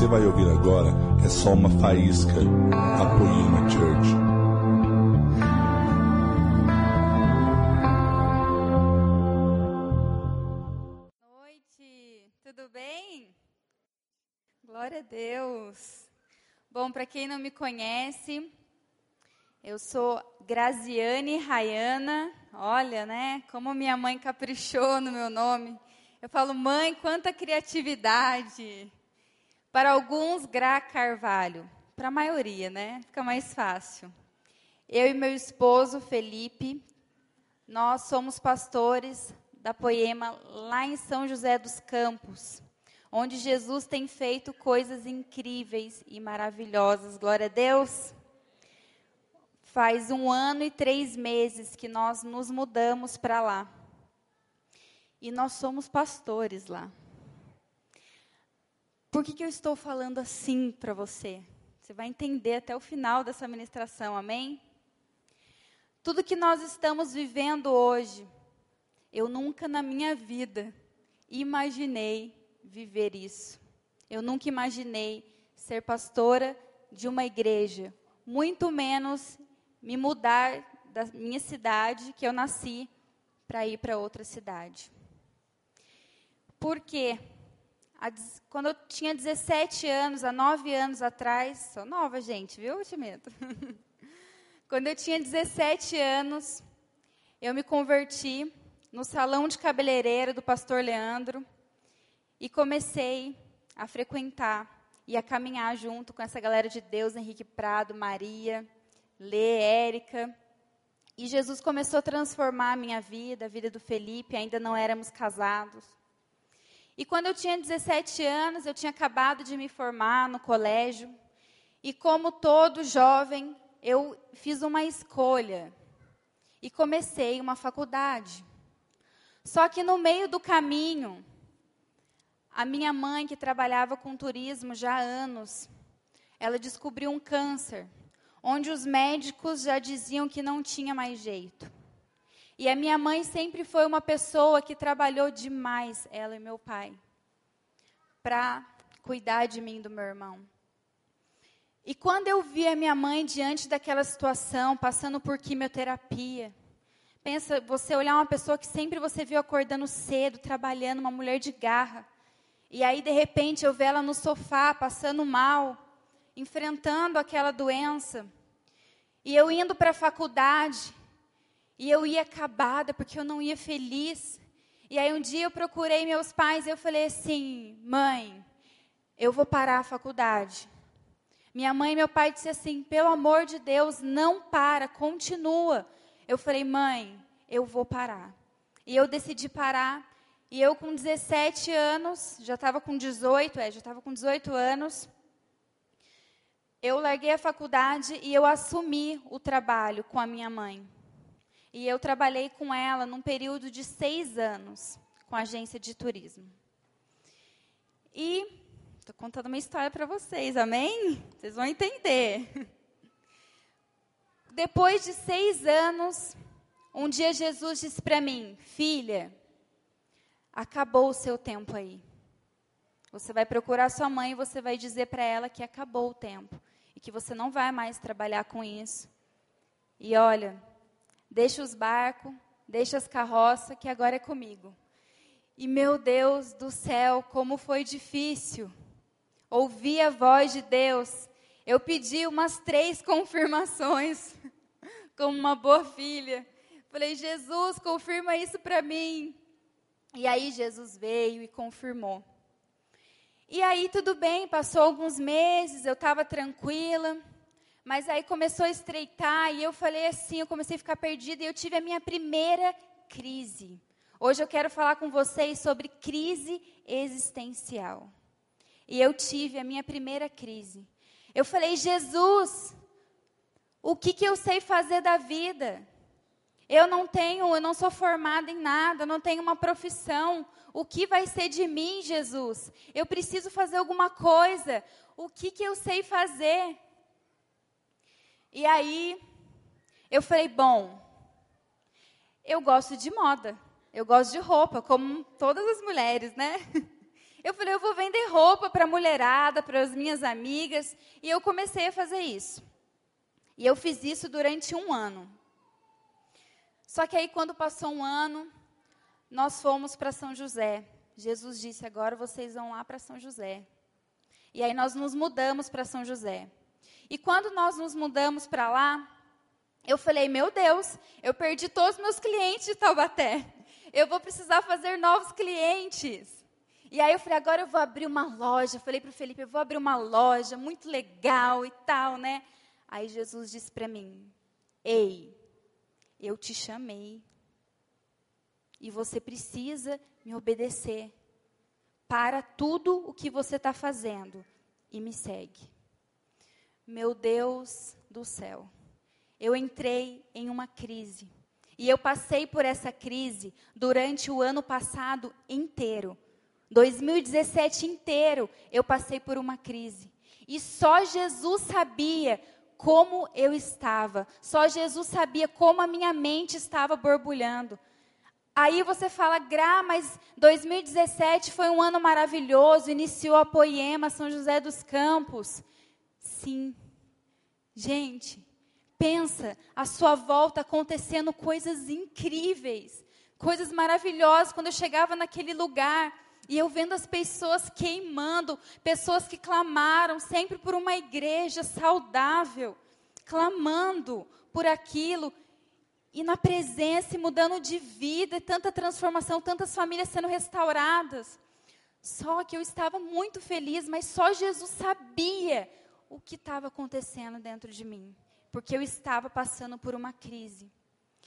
você vai ouvir agora é só uma faísca da Poema Church. noite, tudo bem? Glória a Deus. Bom, para quem não me conhece, eu sou Graziane Rayana. Olha, né? Como minha mãe caprichou no meu nome. Eu falo, mãe, quanta criatividade. Para alguns, Gra Carvalho. Para a maioria, né? Fica mais fácil. Eu e meu esposo, Felipe, nós somos pastores da Poema lá em São José dos Campos, onde Jesus tem feito coisas incríveis e maravilhosas. Glória a Deus. Faz um ano e três meses que nós nos mudamos para lá. E nós somos pastores lá. Por que, que eu estou falando assim para você? Você vai entender até o final dessa ministração, amém? Tudo que nós estamos vivendo hoje, eu nunca na minha vida imaginei viver isso. Eu nunca imaginei ser pastora de uma igreja, muito menos me mudar da minha cidade, que eu nasci, para ir para outra cidade. Por quê? Quando eu tinha 17 anos, há 9 anos atrás, sou nova, gente, viu, Timeto? quando eu tinha 17 anos, eu me converti no salão de cabeleireiro do pastor Leandro e comecei a frequentar e a caminhar junto com essa galera de Deus, Henrique Prado, Maria, Lê, Érica. E Jesus começou a transformar a minha vida, a vida do Felipe, ainda não éramos casados. E quando eu tinha 17 anos, eu tinha acabado de me formar no colégio. E como todo jovem, eu fiz uma escolha e comecei uma faculdade. Só que no meio do caminho, a minha mãe, que trabalhava com turismo já há anos, ela descobriu um câncer onde os médicos já diziam que não tinha mais jeito. E a minha mãe sempre foi uma pessoa que trabalhou demais, ela e meu pai, para cuidar de mim e do meu irmão. E quando eu vi a minha mãe diante daquela situação, passando por quimioterapia, pensa, você olhar uma pessoa que sempre você viu acordando cedo, trabalhando, uma mulher de garra, e aí de repente eu ver ela no sofá, passando mal, enfrentando aquela doença. E eu indo para a faculdade, e eu ia acabada porque eu não ia feliz. E aí um dia eu procurei meus pais e eu falei assim: "Mãe, eu vou parar a faculdade". Minha mãe e meu pai disse assim: "Pelo amor de Deus, não para, continua". Eu falei: "Mãe, eu vou parar". E eu decidi parar. E eu com 17 anos, já estava com 18, é, já estava com 18 anos, eu larguei a faculdade e eu assumi o trabalho com a minha mãe. E eu trabalhei com ela num período de seis anos com a agência de turismo. E estou contando uma história para vocês, amém? Vocês vão entender. Depois de seis anos, um dia Jesus disse para mim: Filha, acabou o seu tempo aí. Você vai procurar sua mãe e você vai dizer para ela que acabou o tempo e que você não vai mais trabalhar com isso. E olha, deixa os barcos, deixa as carroças, que agora é comigo. E meu Deus do céu, como foi difícil ouvir a voz de Deus. Eu pedi umas três confirmações, como uma boa filha. Falei, Jesus, confirma isso para mim. E aí Jesus veio e confirmou. E aí tudo bem, passou alguns meses, eu estava tranquila, mas aí começou a estreitar e eu falei assim, eu comecei a ficar perdida e eu tive a minha primeira crise. Hoje eu quero falar com vocês sobre crise existencial. E eu tive a minha primeira crise. Eu falei, Jesus, o que, que eu sei fazer da vida? Eu não tenho, eu não sou formada em nada, eu não tenho uma profissão. O que vai ser de mim, Jesus? Eu preciso fazer alguma coisa. O que, que eu sei fazer? E aí, eu falei: bom, eu gosto de moda, eu gosto de roupa, como todas as mulheres, né? Eu falei, eu vou vender roupa para a mulherada, para as minhas amigas. E eu comecei a fazer isso. E eu fiz isso durante um ano. Só que aí, quando passou um ano, nós fomos para São José. Jesus disse: agora vocês vão lá para São José. E aí nós nos mudamos para São José. E quando nós nos mudamos para lá, eu falei: meu Deus, eu perdi todos os meus clientes de Taubaté. Eu vou precisar fazer novos clientes. E aí eu falei: agora eu vou abrir uma loja. Eu falei para o Felipe: eu vou abrir uma loja muito legal e tal, né? Aí Jesus disse para mim: ei, eu te chamei. E você precisa me obedecer. Para tudo o que você está fazendo e me segue. Meu Deus do céu. Eu entrei em uma crise. E eu passei por essa crise durante o ano passado inteiro. 2017 inteiro eu passei por uma crise. E só Jesus sabia como eu estava. Só Jesus sabia como a minha mente estava borbulhando. Aí você fala, Gra, mas 2017 foi um ano maravilhoso, iniciou a Poema São José dos Campos. Sim. Gente, pensa a sua volta acontecendo coisas incríveis, coisas maravilhosas. Quando eu chegava naquele lugar e eu vendo as pessoas queimando, pessoas que clamaram sempre por uma igreja saudável, clamando por aquilo, e na presença, e mudando de vida, e tanta transformação, tantas famílias sendo restauradas. Só que eu estava muito feliz, mas só Jesus sabia o que estava acontecendo dentro de mim, porque eu estava passando por uma crise.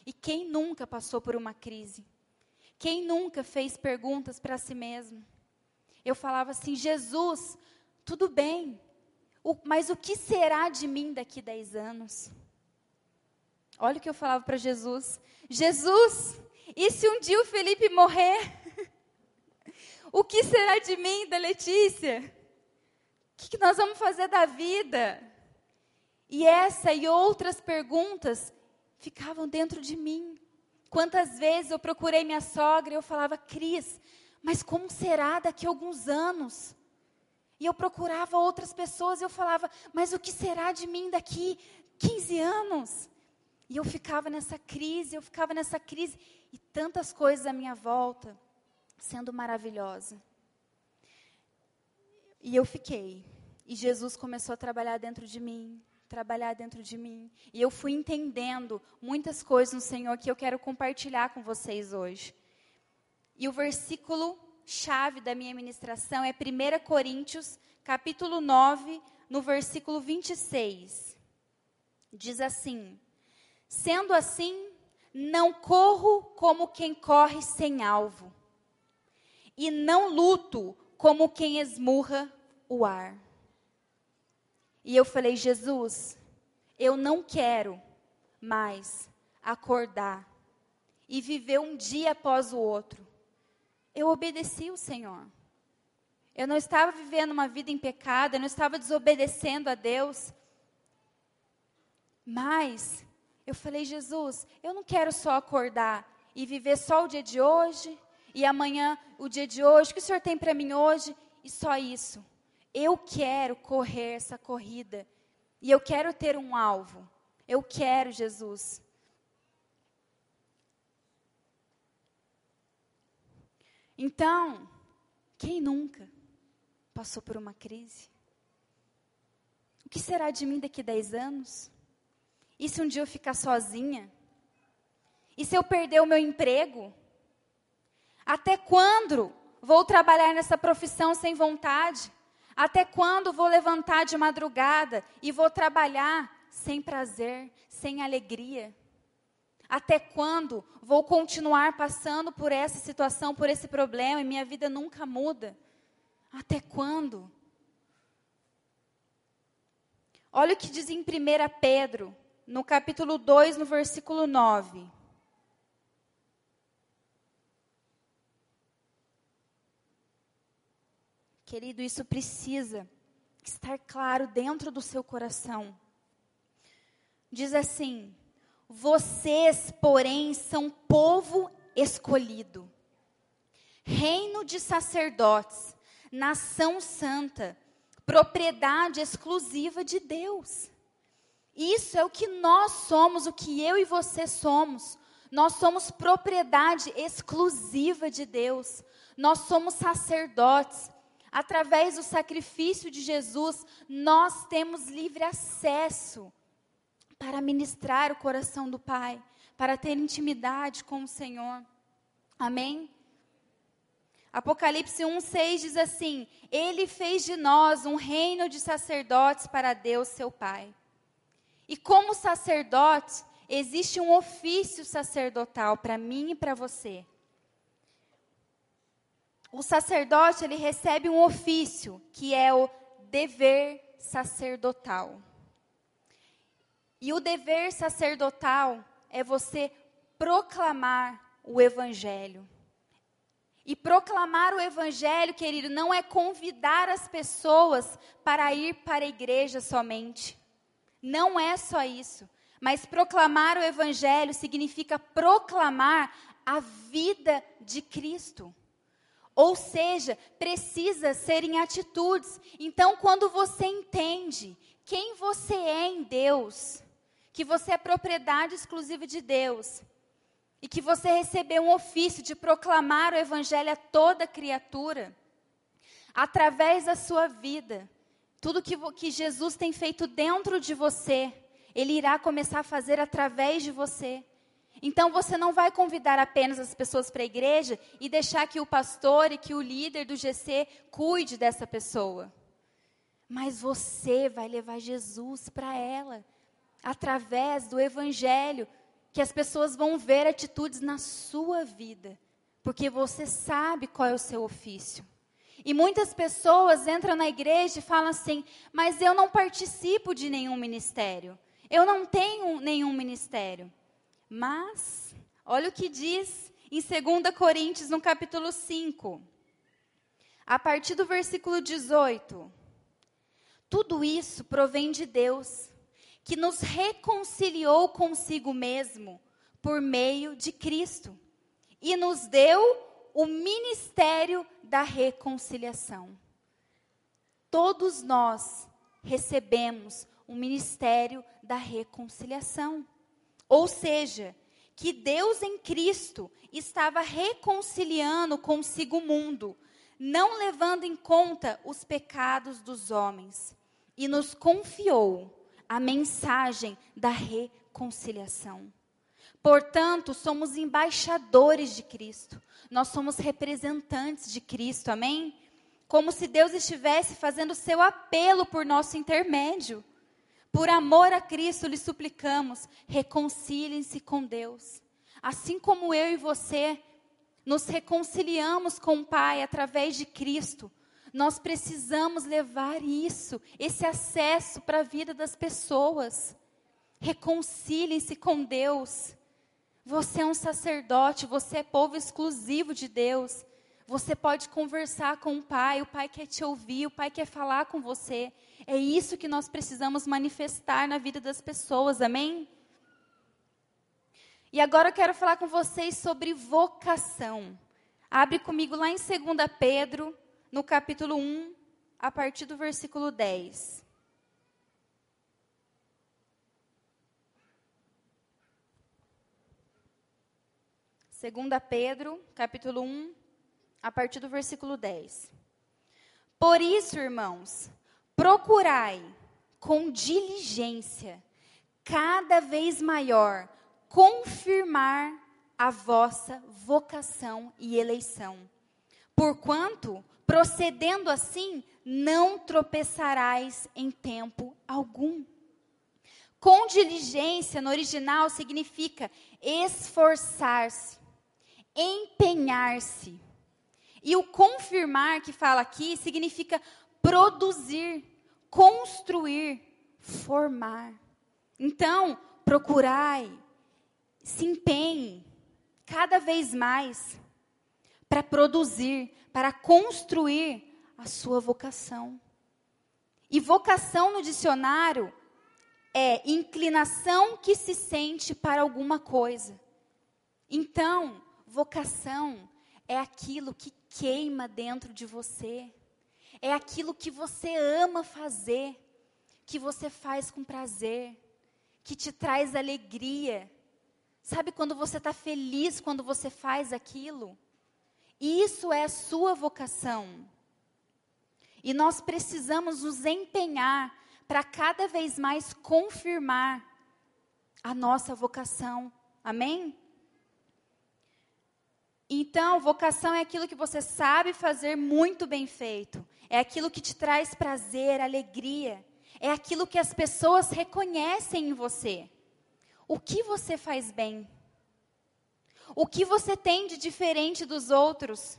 E quem nunca passou por uma crise? Quem nunca fez perguntas para si mesmo? Eu falava assim: Jesus, tudo bem, o, mas o que será de mim daqui a 10 anos? Olha o que eu falava para Jesus: Jesus, e se um dia o Felipe morrer? o que será de mim, da Letícia? O que, nós vamos fazer da vida? E essa e outras perguntas ficavam dentro de mim. Quantas vezes eu procurei minha sogra e eu falava, Cris, mas como será daqui a alguns anos? E eu procurava outras pessoas e eu falava, mas o que será de mim daqui 15 anos? E eu ficava nessa crise, eu ficava nessa crise, e tantas coisas à minha volta, sendo maravilhosa. E eu fiquei. E Jesus começou a trabalhar dentro de mim, trabalhar dentro de mim. E eu fui entendendo muitas coisas no Senhor que eu quero compartilhar com vocês hoje. E o versículo chave da minha ministração é 1 Coríntios, capítulo 9, no versículo 26. Diz assim: Sendo assim, não corro como quem corre sem alvo, e não luto como quem esmurra o ar. E eu falei, Jesus, eu não quero mais acordar e viver um dia após o outro. Eu obedeci o Senhor. Eu não estava vivendo uma vida em pecado, eu não estava desobedecendo a Deus. Mas eu falei, Jesus, eu não quero só acordar e viver só o dia de hoje, e amanhã o dia de hoje, o que o Senhor tem para mim hoje, e só isso. Eu quero correr essa corrida, e eu quero ter um alvo. Eu quero, Jesus. Então, quem nunca passou por uma crise? O que será de mim daqui a 10 anos? E se um dia eu ficar sozinha? E se eu perder o meu emprego? Até quando vou trabalhar nessa profissão sem vontade? Até quando vou levantar de madrugada e vou trabalhar sem prazer, sem alegria? Até quando vou continuar passando por essa situação, por esse problema e minha vida nunca muda? Até quando? Olha o que diz em 1 Pedro no capítulo 2, no versículo 9. Querido, isso precisa estar claro dentro do seu coração. Diz assim: Vocês, porém, são povo escolhido, reino de sacerdotes, nação santa, propriedade exclusiva de Deus. Isso é o que nós somos, o que eu e você somos. Nós somos propriedade exclusiva de Deus. Nós somos sacerdotes. Através do sacrifício de Jesus, nós temos livre acesso para ministrar o coração do Pai, para ter intimidade com o Senhor. Amém? Apocalipse 1,6 diz assim: Ele fez de nós um reino de sacerdotes para Deus, seu Pai. E como sacerdote, existe um ofício sacerdotal para mim e para você. O sacerdote, ele recebe um ofício, que é o dever sacerdotal. E o dever sacerdotal é você proclamar o evangelho. E proclamar o evangelho, querido, não é convidar as pessoas para ir para a igreja somente. Não é só isso. Mas proclamar o evangelho significa proclamar a vida de Cristo. Ou seja, precisa ser em atitudes. Então, quando você entende quem você é em Deus, que você é propriedade exclusiva de Deus, e que você recebeu um ofício de proclamar o Evangelho a toda criatura, através da sua vida, tudo que, que Jesus tem feito dentro de você, Ele irá começar a fazer através de você. Então você não vai convidar apenas as pessoas para a igreja e deixar que o pastor e que o líder do GC cuide dessa pessoa. Mas você vai levar Jesus para ela, através do Evangelho, que as pessoas vão ver atitudes na sua vida, porque você sabe qual é o seu ofício. E muitas pessoas entram na igreja e falam assim: mas eu não participo de nenhum ministério, eu não tenho nenhum ministério. Mas, olha o que diz em 2 Coríntios, no capítulo 5, a partir do versículo 18: tudo isso provém de Deus que nos reconciliou consigo mesmo por meio de Cristo e nos deu o ministério da reconciliação. Todos nós recebemos o ministério da reconciliação. Ou seja, que Deus em Cristo estava reconciliando consigo o mundo, não levando em conta os pecados dos homens, e nos confiou a mensagem da reconciliação. Portanto, somos embaixadores de Cristo. Nós somos representantes de Cristo, amém? Como se Deus estivesse fazendo seu apelo por nosso intermédio. Por amor a Cristo, lhe suplicamos, reconciliem-se com Deus. Assim como eu e você nos reconciliamos com o Pai através de Cristo, nós precisamos levar isso, esse acesso para a vida das pessoas. Reconciliem-se com Deus. Você é um sacerdote, você é povo exclusivo de Deus. Você pode conversar com o Pai, o Pai quer te ouvir, o Pai quer falar com você. É isso que nós precisamos manifestar na vida das pessoas, amém? E agora eu quero falar com vocês sobre vocação. Abre comigo lá em 2 Pedro, no capítulo 1, a partir do versículo 10. Segunda Pedro, capítulo 1, a partir do versículo 10. Por isso, irmãos, procurai com diligência, cada vez maior, confirmar a vossa vocação e eleição. Porquanto Procedendo assim, não tropeçarás em tempo algum. Com diligência, no original, significa esforçar-se, empenhar-se. E o confirmar, que fala aqui, significa produzir, construir, formar. Então, procurai, se empenhe cada vez mais para produzir, para construir a sua vocação. E vocação no dicionário é inclinação que se sente para alguma coisa. Então, vocação é aquilo que queima dentro de você. é aquilo que você ama fazer, que você faz com prazer, que te traz alegria. Sabe quando você está feliz quando você faz aquilo? Isso é a sua vocação. E nós precisamos nos empenhar para cada vez mais confirmar a nossa vocação. Amém? Então, vocação é aquilo que você sabe fazer muito bem feito. É aquilo que te traz prazer, alegria. É aquilo que as pessoas reconhecem em você. O que você faz bem? O que você tem de diferente dos outros?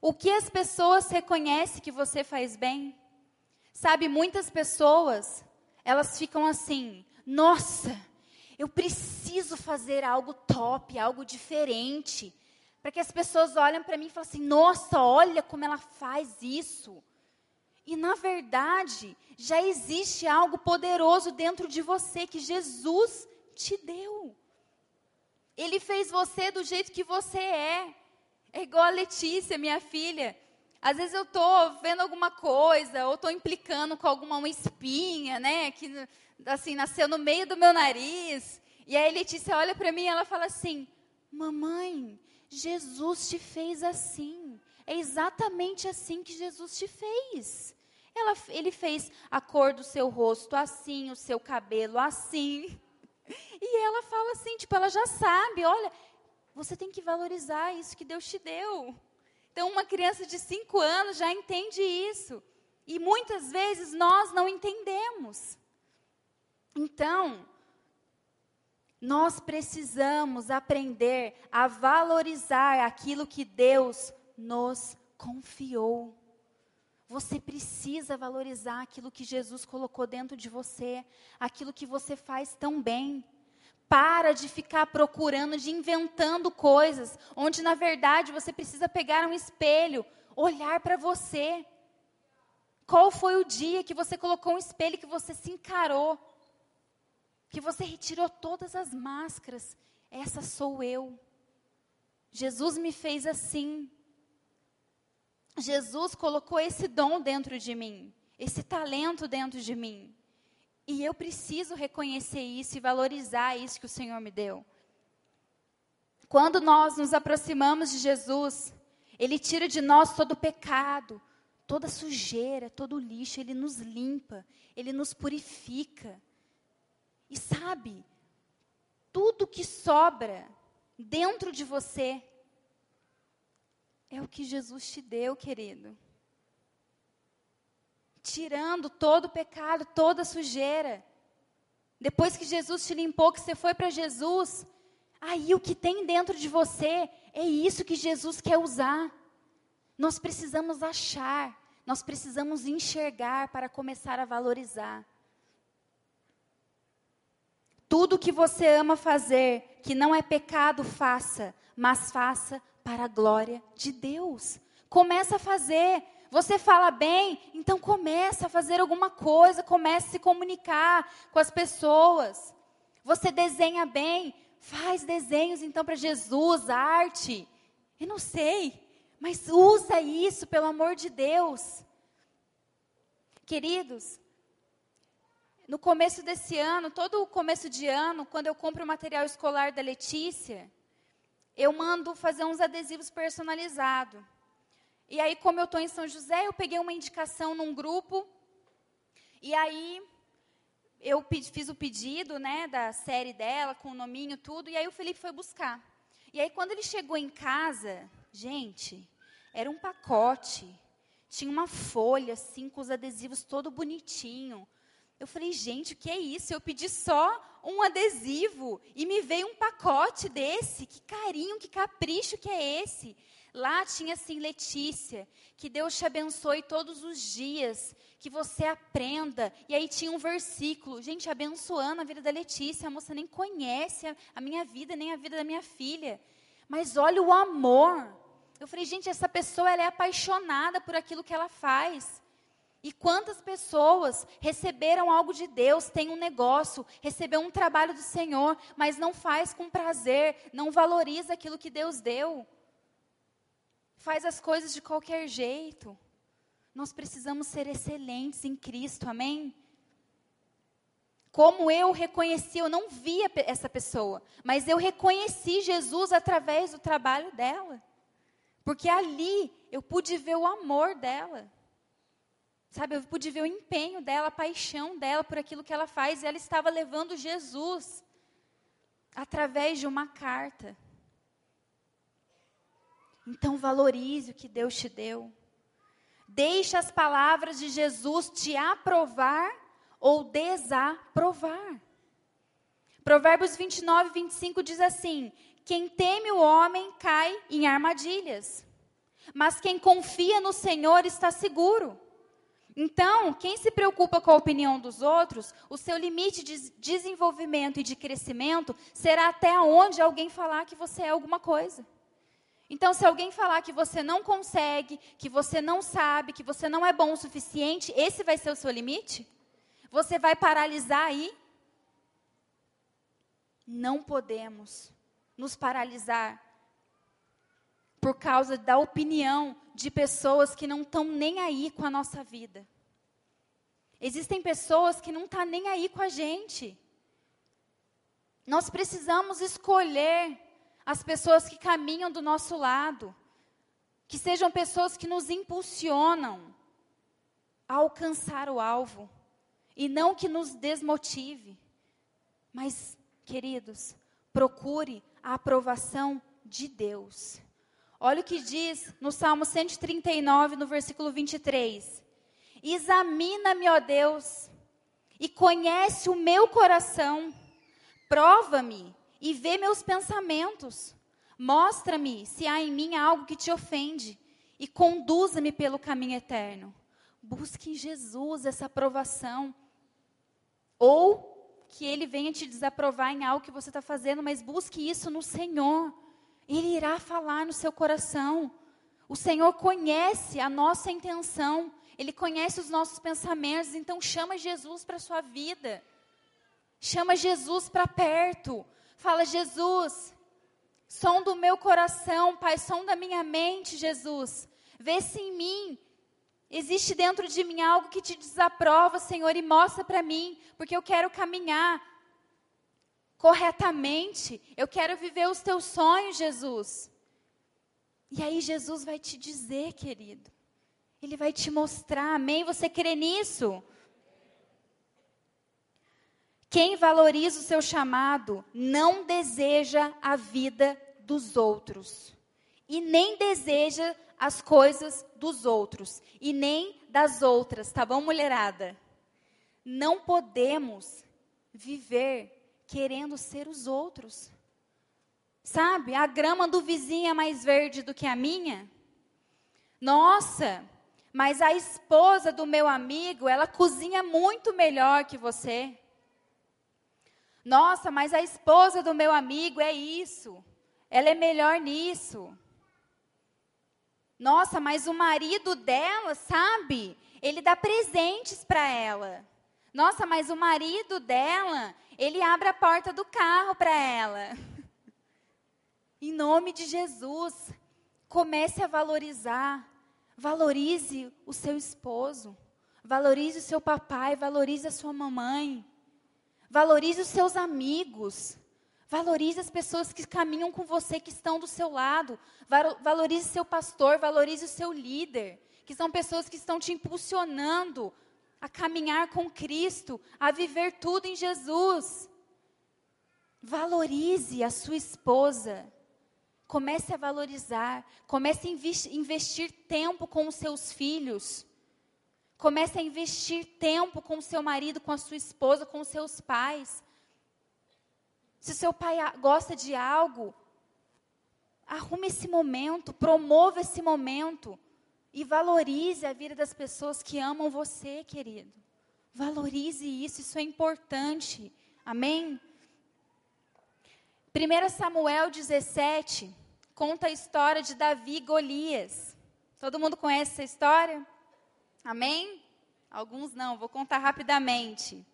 O que as pessoas reconhecem que você faz bem? Sabe, muitas pessoas, elas ficam assim: nossa, eu preciso fazer algo top, algo diferente. Para que as pessoas olhem para mim e falem assim: nossa, olha como ela faz isso. E na verdade, já existe algo poderoso dentro de você que Jesus te deu. Ele fez você do jeito que você é. É igual a Letícia, minha filha. Às vezes eu estou vendo alguma coisa, ou estou implicando com alguma uma espinha, né? Que assim, nasceu no meio do meu nariz. E aí Letícia olha para mim e ela fala assim: Mamãe, Jesus te fez assim. É exatamente assim que Jesus te fez. Ela, ele fez a cor do seu rosto assim, o seu cabelo assim. E ela fala assim, tipo, ela já sabe, olha, você tem que valorizar isso que Deus te deu. Então, uma criança de cinco anos já entende isso. E muitas vezes nós não entendemos. Então, nós precisamos aprender a valorizar aquilo que Deus nos confiou. Você precisa valorizar aquilo que Jesus colocou dentro de você, aquilo que você faz tão bem. Para de ficar procurando, de inventando coisas, onde na verdade você precisa pegar um espelho, olhar para você. Qual foi o dia que você colocou um espelho que você se encarou? Que você retirou todas as máscaras? Essa sou eu. Jesus me fez assim. Jesus colocou esse dom dentro de mim, esse talento dentro de mim. E eu preciso reconhecer isso e valorizar isso que o Senhor me deu. Quando nós nos aproximamos de Jesus, Ele tira de nós todo o pecado, toda sujeira, todo o lixo, Ele nos limpa, Ele nos purifica. Sabe, tudo que sobra dentro de você é o que Jesus te deu, querido tirando todo o pecado, toda a sujeira. Depois que Jesus te limpou, que você foi para Jesus, aí o que tem dentro de você é isso que Jesus quer usar. Nós precisamos achar, nós precisamos enxergar para começar a valorizar. Tudo que você ama fazer, que não é pecado, faça, mas faça para a glória de Deus. Começa a fazer, você fala bem, então começa a fazer alguma coisa, comece a se comunicar com as pessoas. Você desenha bem, faz desenhos então para Jesus, arte. Eu não sei, mas usa isso, pelo amor de Deus. Queridos, no começo desse ano, todo o começo de ano, quando eu compro o material escolar da Letícia, eu mando fazer uns adesivos personalizados. E aí, como eu estou em São José, eu peguei uma indicação num grupo. E aí, eu fiz o pedido, né, da série dela, com o nominho, tudo. E aí, o Felipe foi buscar. E aí, quando ele chegou em casa, gente, era um pacote. Tinha uma folha, assim, com os adesivos todo bonitinho. Eu falei, gente, o que é isso? Eu pedi só um adesivo e me veio um pacote desse. Que carinho, que capricho que é esse? Lá tinha assim, Letícia, que Deus te abençoe todos os dias, que você aprenda. E aí tinha um versículo, gente, abençoando a vida da Letícia. A moça nem conhece a, minha vida, nem a vida da minha filha. Mas olha o amor. Eu falei, gente, essa pessoa ela é apaixonada por aquilo que ela faz. E quantas pessoas receberam algo de Deus, tem um negócio, recebeu um trabalho do Senhor, mas não faz com prazer, não valoriza aquilo que Deus deu faz as coisas de qualquer jeito. Nós precisamos ser excelentes em Cristo, amém? Como eu reconheci, eu não via essa pessoa, mas eu reconheci Jesus através do trabalho dela. Porque ali eu pude ver o amor dela. Sabe, eu pude ver o empenho dela, a paixão dela por aquilo que ela faz. E ela estava levando Jesus através de uma carta. Então valorize o que Deus te deu. Deixe as palavras de Jesus te aprovar ou desaprovar. Provérbios 29, 25 diz assim: Quem teme o homem cai em armadilhas, mas quem confia no Senhor está seguro. Então, quem se preocupa com a opinião dos outros, o seu limite de desenvolvimento e de crescimento será até onde alguém falar que você é alguma coisa. Então, se alguém falar que você não consegue, que você não sabe, que você não é bom o suficiente, esse vai ser o seu limite? Você vai paralisar aí? Não podemos nos paralisar por causa da opinião de pessoas que não estão nem aí com a nossa vida. Existem pessoas que não estão tá nem aí com a gente. Nós precisamos escolher as pessoas que caminham do nosso lado, que sejam pessoas que nos impulsionam a alcançar o alvo e não que nos desmotive. Mas, queridos, procure a aprovação de Deus. Olha o que diz no Salmo 139, no versículo 23. Examina-me, ó Deus, e conhece o meu coração. Prova-me e vê meus pensamentos. Mostra-me se há em mim algo que te ofende e conduza-me pelo caminho eterno. Busque em Jesus essa aprovação. Ou que ele venha te desaprovar em algo que você está fazendo, mas busque isso no Senhor. Ele irá falar no seu coração. O Senhor conhece a nossa intenção, Ele conhece os nossos pensamentos, então chama Jesus para a sua vida. Chama Jesus para perto. Fala, Jesus, som do meu coração, Pai, som da minha mente, Jesus. Vê se em mim existe dentro de mim algo que te desaprova, Senhor, e mostra para mim, porque eu quero caminhar corretamente. Eu quero viver os teus sonhos, Jesus. E aí Jesus vai te dizer, querido. Ele vai te mostrar, amém? Você crê nisso? Quem valoriza o seu chamado não deseja a vida dos outros. E nem deseja as coisas dos outros. E nem das outras, tá bom, mulherada? Não podemos viver querendo ser os outros. Sabe, a grama do vizinho é mais verde do que a minha? Nossa, mas a esposa do meu amigo, ela cozinha muito melhor que você. Nossa, mas a esposa do meu amigo é isso. Ela é melhor nisso. Nossa, mas o marido dela, sabe? Ele dá presentes para ela. Nossa, mas o marido dela, ele abre a porta do carro para ela. em nome de Jesus, comece a valorizar. Valorize o seu esposo. Valorize o seu papai, valorize a sua mamãe. Valorize os seus amigos. Valorize as pessoas que caminham com você, que estão do seu lado. Valorize seu pastor, valorize o seu líder, que são pessoas que estão te impulsionando a caminhar com Cristo, a viver tudo em Jesus. Valorize a sua esposa. Comece a valorizar, comece a investir tempo com os seus filhos. Comece a investir tempo com o seu marido, com a sua esposa, com os seus pais. Se seu pai gosta de algo, arrume esse momento, promova esse momento e valorize a vida das pessoas que amam você, querido. Valorize isso, isso é importante. Amém? 1 Samuel 17 conta a história de Davi e Golias. Todo mundo conhece essa história? Amém? Alguns não, vou contar rapidamente.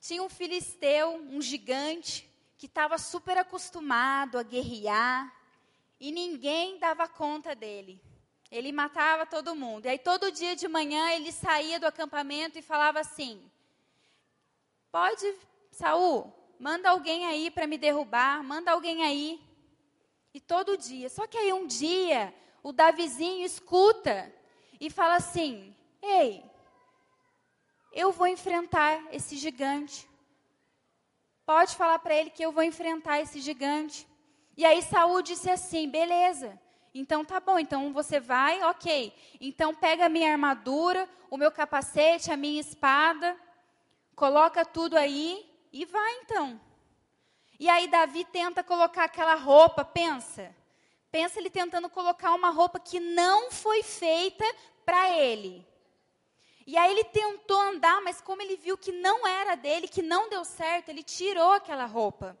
Tinha um filisteu, um gigante, que estava super acostumado a guerrear e ninguém dava conta dele. Ele matava todo mundo. E aí todo dia de manhã ele saía do acampamento e falava assim: Pode, Saul, manda alguém aí para me derrubar, manda alguém aí. E todo dia. Só que aí um dia o Davizinho escuta e fala assim: Ei, eu vou enfrentar esse gigante. Pode falar para ele que eu vou enfrentar esse gigante. E aí Saul disse assim: beleza. Então tá bom, então você vai, ok. Então pega a minha armadura, o meu capacete, a minha espada, coloca tudo aí e vai então. E aí Davi tenta colocar aquela roupa, pensa. Pensa ele tentando colocar uma roupa que não foi feita para ele. E aí ele tentou andar, mas como ele viu que não era dele, que não deu certo, ele tirou aquela roupa.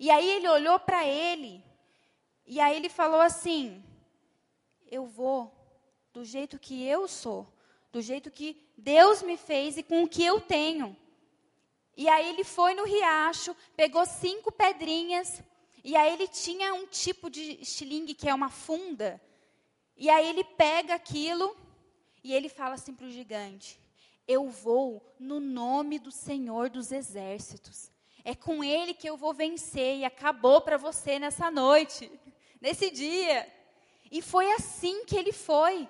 E aí ele olhou para ele, e aí ele falou assim: Eu vou do jeito que eu sou, do jeito que Deus me fez e com o que eu tenho. E aí ele foi no riacho, pegou cinco pedrinhas, e aí ele tinha um tipo de estilingue que é uma funda. E aí ele pega aquilo e ele fala assim para o gigante: Eu vou no nome do Senhor dos Exércitos. É com ele que eu vou vencer. E acabou para você nessa noite, nesse dia. E foi assim que ele foi.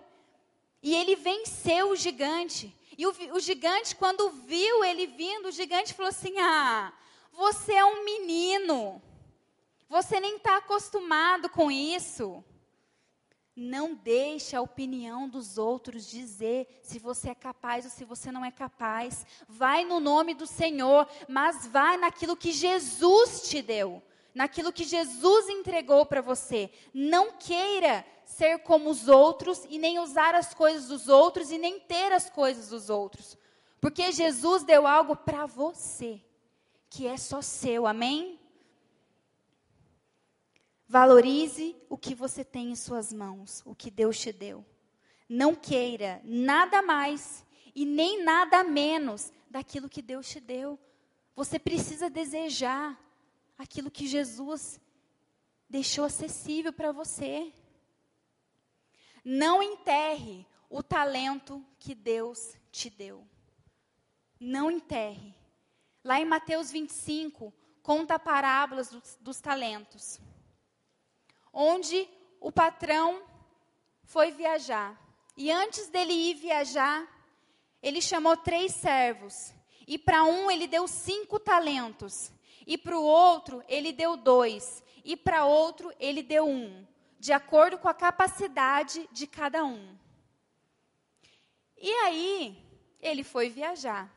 E ele venceu o gigante. E o, o gigante, quando viu ele vindo, o gigante falou assim: Ah, você é um menino. Você nem está acostumado com isso. Não deixe a opinião dos outros dizer se você é capaz ou se você não é capaz. Vai no nome do Senhor, mas vai naquilo que Jesus te deu, naquilo que Jesus entregou para você. Não queira ser como os outros e nem usar as coisas dos outros e nem ter as coisas dos outros. Porque Jesus deu algo para você, que é só seu. Amém? Valorize o que você tem em suas mãos, o que Deus te deu. Não queira nada mais e nem nada menos daquilo que Deus te deu. Você precisa desejar aquilo que Jesus deixou acessível para você. Não enterre o talento que Deus te deu. Não enterre. Lá em Mateus 25, conta parábolas dos, dos talentos onde o patrão foi viajar. E antes dele ir viajar, ele chamou três servos. E para um ele deu cinco talentos. E para o outro ele deu dois. E para outro ele deu um. De acordo com a capacidade de cada um. E aí, ele foi viajar.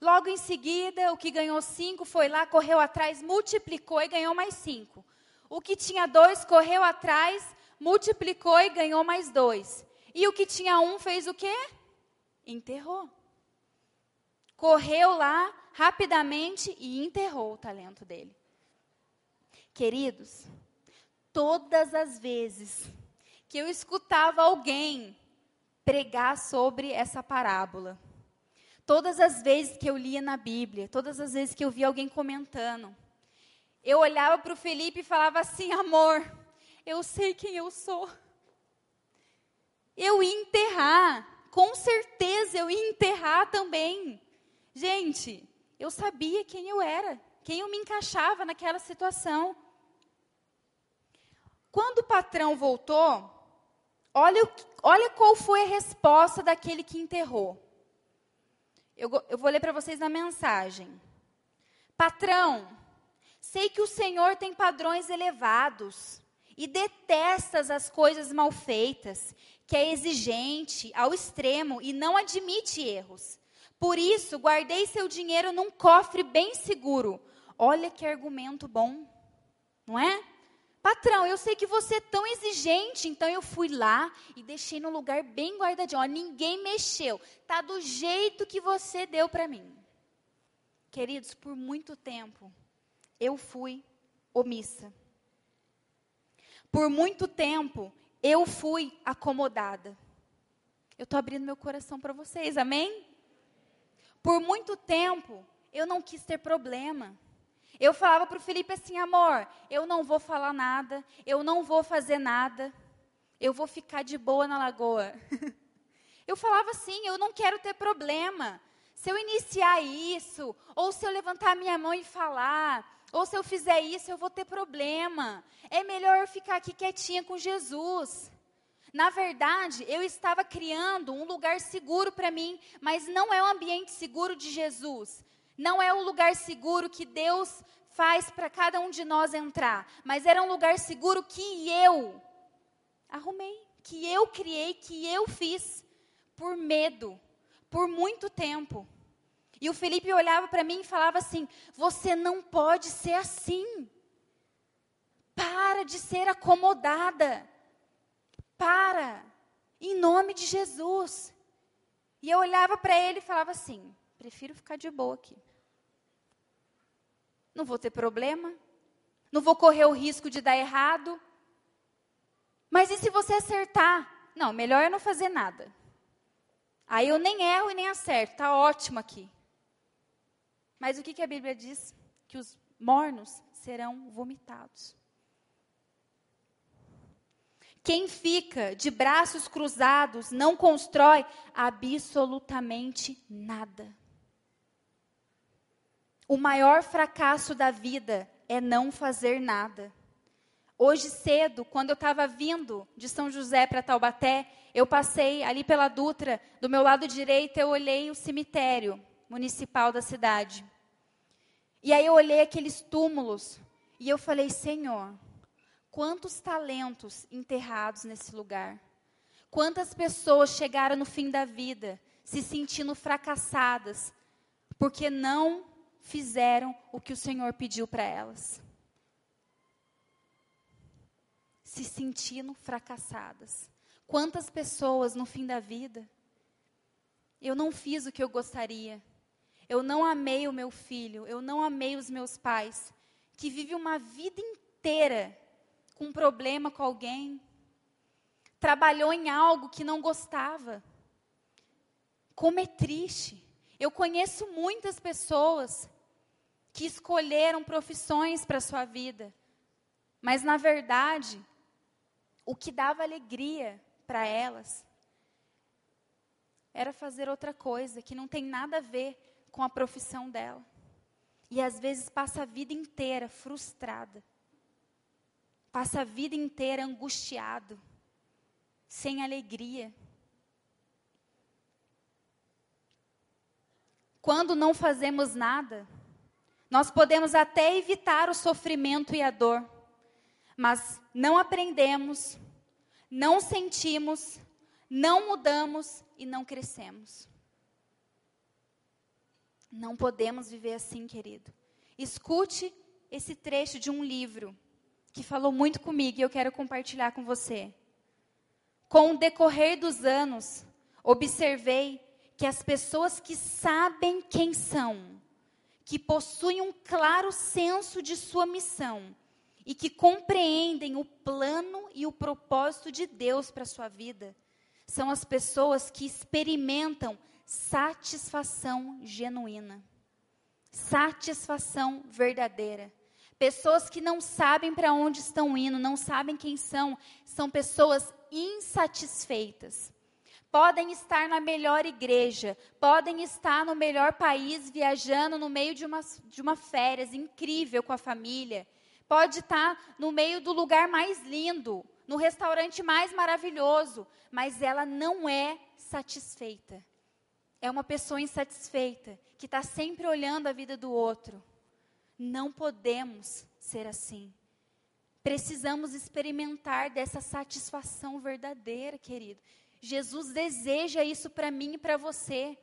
Logo em seguida, o que ganhou cinco foi lá, correu atrás, multiplicou e ganhou mais cinco. O que tinha dois correu atrás, multiplicou e ganhou mais dois. E o que tinha um fez o quê? Enterrou. Correu lá rapidamente e enterrou o talento dele. Queridos, todas as vezes que eu escutava alguém pregar sobre essa parábola, todas as vezes que eu lia na Bíblia, todas as vezes que eu via alguém comentando, eu olhava para o Felipe e falava assim: amor, eu sei quem eu sou. Eu ia enterrar, com certeza eu ia enterrar também. Gente, eu sabia quem eu era, quem eu me encaixava naquela situação. Quando o patrão voltou, olha, olha qual foi a resposta daquele que enterrou. Eu, eu vou ler para vocês na mensagem. Patrão, Sei que o Senhor tem padrões elevados e detestas as coisas mal feitas, que é exigente ao extremo e não admite erros. Por isso, guardei seu dinheiro num cofre bem seguro. Olha que argumento bom, não é? Patrão, eu sei que você é tão exigente, então eu fui lá e deixei num lugar bem guardadinho. Ó, ninguém mexeu. Tá do jeito que você deu para mim. Queridos, por muito tempo eu fui omissa. Por muito tempo, eu fui acomodada. Eu estou abrindo meu coração para vocês, amém? Por muito tempo, eu não quis ter problema. Eu falava para o Felipe assim, amor, eu não vou falar nada, eu não vou fazer nada. eu vou ficar de boa na lagoa. eu falava assim: eu não quero ter problema. Se eu iniciar isso, ou se eu levantar a minha mão e falar, ou se eu fizer isso, eu vou ter problema. É melhor eu ficar aqui quietinha com Jesus. Na verdade, eu estava criando um lugar seguro para mim, mas não é o ambiente seguro de Jesus. Não é o lugar seguro que Deus faz para cada um de nós entrar, mas era um lugar seguro que eu arrumei, que eu criei, que eu fiz por medo, por muito tempo. E o Felipe olhava para mim e falava assim: Você não pode ser assim. Para de ser acomodada. Para. Em nome de Jesus. E eu olhava para ele e falava assim: Prefiro ficar de boa aqui. Não vou ter problema. Não vou correr o risco de dar errado. Mas e se você acertar? Não, melhor é não fazer nada. Aí eu nem erro e nem acerto. Está ótimo aqui. Mas o que, que a Bíblia diz? Que os mornos serão vomitados. Quem fica de braços cruzados não constrói absolutamente nada. O maior fracasso da vida é não fazer nada. Hoje cedo, quando eu estava vindo de São José para Taubaté, eu passei ali pela Dutra, do meu lado direito eu olhei o cemitério municipal da cidade. E aí eu olhei aqueles túmulos e eu falei, Senhor, quantos talentos enterrados nesse lugar. Quantas pessoas chegaram no fim da vida se sentindo fracassadas porque não fizeram o que o Senhor pediu para elas. Se sentindo fracassadas. Quantas pessoas no fim da vida, eu não fiz o que eu gostaria, eu não amei o meu filho, eu não amei os meus pais, que vive uma vida inteira com um problema com alguém, trabalhou em algo que não gostava. Como é triste. Eu conheço muitas pessoas que escolheram profissões para sua vida. Mas, na verdade, o que dava alegria para elas era fazer outra coisa que não tem nada a ver com a profissão dela. E às vezes passa a vida inteira frustrada. Passa a vida inteira angustiado, sem alegria. Quando não fazemos nada, nós podemos até evitar o sofrimento e a dor, mas não aprendemos, não sentimos, não mudamos e não crescemos. Não podemos viver assim, querido. Escute esse trecho de um livro que falou muito comigo e eu quero compartilhar com você. Com o decorrer dos anos, observei que as pessoas que sabem quem são, que possuem um claro senso de sua missão e que compreendem o plano e o propósito de Deus para a sua vida, são as pessoas que experimentam satisfação genuína, satisfação verdadeira. Pessoas que não sabem para onde estão indo, não sabem quem são, são pessoas insatisfeitas podem estar na melhor igreja, podem estar no melhor país viajando no meio de uma, de uma férias incrível com a família, pode estar no meio do lugar mais lindo, no restaurante mais maravilhoso, mas ela não é satisfeita. É uma pessoa insatisfeita, que está sempre olhando a vida do outro. Não podemos ser assim. Precisamos experimentar dessa satisfação verdadeira, querido. Jesus deseja isso para mim e para você.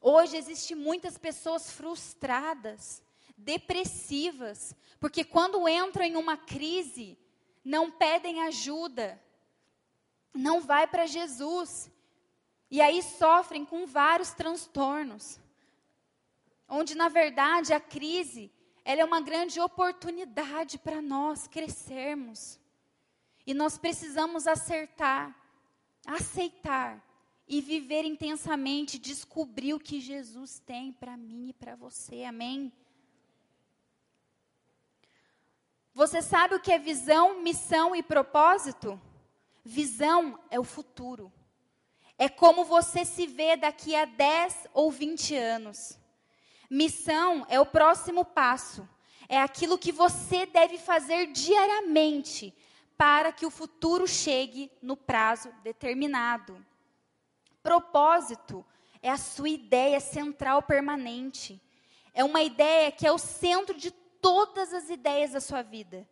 Hoje existem muitas pessoas frustradas, depressivas, porque quando entram em uma crise, não pedem ajuda, não vai para Jesus. E aí sofrem com vários transtornos. Onde na verdade a crise, ela é uma grande oportunidade para nós crescermos. E nós precisamos acertar aceitar e viver intensamente, descobrir o que Jesus tem para mim e para você. Amém? Você sabe o que é visão, missão e propósito? Visão é o futuro. É como você se vê daqui a 10 ou 20 anos. Missão é o próximo passo. É aquilo que você deve fazer diariamente para que o futuro chegue no prazo determinado. Propósito é a sua ideia central permanente. É uma ideia que é o centro de todas as ideias da sua vida.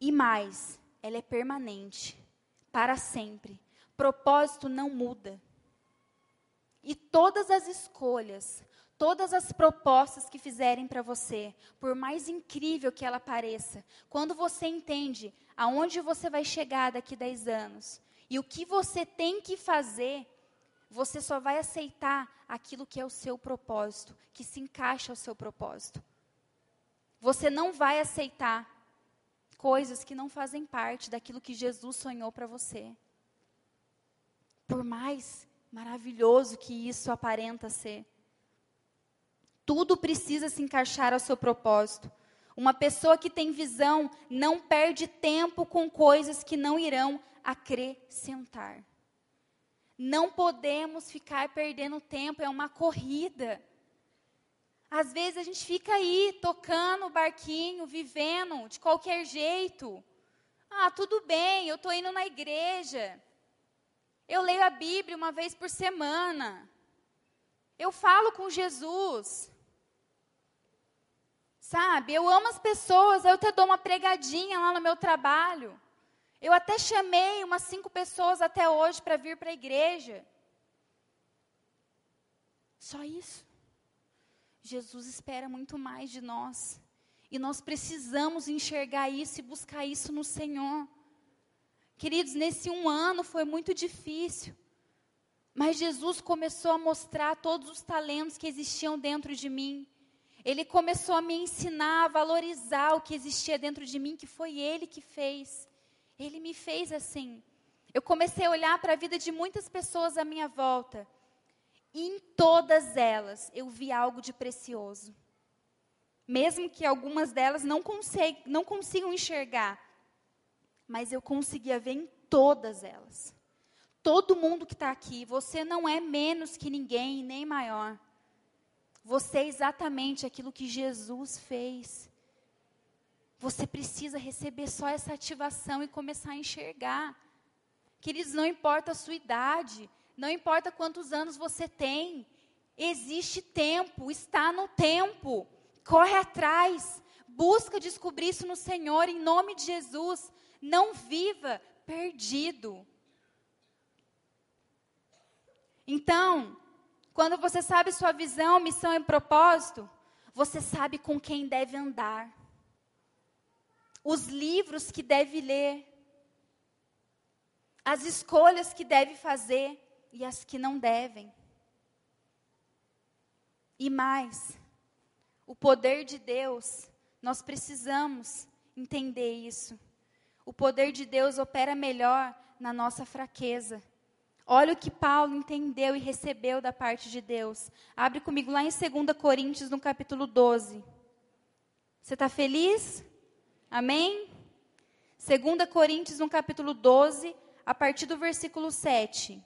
E mais, ela é permanente, para sempre. Propósito não muda. E todas as escolhas, todas as propostas que fizerem para você, por mais incrível que ela pareça, quando você entende aonde você vai chegar daqui 10 anos e o que você tem que fazer, você só vai aceitar aquilo que é o seu propósito, que se encaixa ao seu propósito. Você não vai aceitar coisas que não fazem parte daquilo que Jesus sonhou para você. Por mais maravilhoso que isso aparenta ser. Tudo precisa se encaixar ao seu propósito. Uma pessoa que tem visão não perde tempo com coisas que não irão acrescentar. Não podemos ficar perdendo tempo, é uma corrida. Às vezes a gente fica aí tocando o barquinho, vivendo de qualquer jeito. Ah, tudo bem, eu estou indo na igreja. Eu leio a Bíblia uma vez por semana. Eu falo com Jesus. Sabe, eu amo as pessoas, eu até dou uma pregadinha lá no meu trabalho. Eu até chamei umas cinco pessoas até hoje para vir para a igreja. Só isso. Jesus espera muito mais de nós. E nós precisamos enxergar isso e buscar isso no Senhor. Queridos, nesse um ano foi muito difícil. Mas Jesus começou a mostrar todos os talentos que existiam dentro de mim. Ele começou a me ensinar a valorizar o que existia dentro de mim, que foi Ele que fez. Ele me fez assim. Eu comecei a olhar para a vida de muitas pessoas à minha volta. E em todas elas eu vi algo de precioso. Mesmo que algumas delas não, não consigam enxergar. Mas eu conseguia ver em todas elas. Todo mundo que está aqui, você não é menos que ninguém, nem maior. Você é exatamente aquilo que Jesus fez. Você precisa receber só essa ativação e começar a enxergar. Queridos, não importa a sua idade, não importa quantos anos você tem, existe tempo, está no tempo. Corre atrás, busca descobrir isso no Senhor, em nome de Jesus. Não viva perdido. Então, quando você sabe sua visão, missão e propósito, você sabe com quem deve andar os livros que deve ler, as escolhas que deve fazer e as que não devem. E mais, o poder de Deus, nós precisamos entender isso. O poder de Deus opera melhor na nossa fraqueza. Olha o que Paulo entendeu e recebeu da parte de Deus. Abre comigo lá em 2 Coríntios, no capítulo 12. Você está feliz? Amém? 2 Coríntios, no capítulo 12, a partir do versículo 7.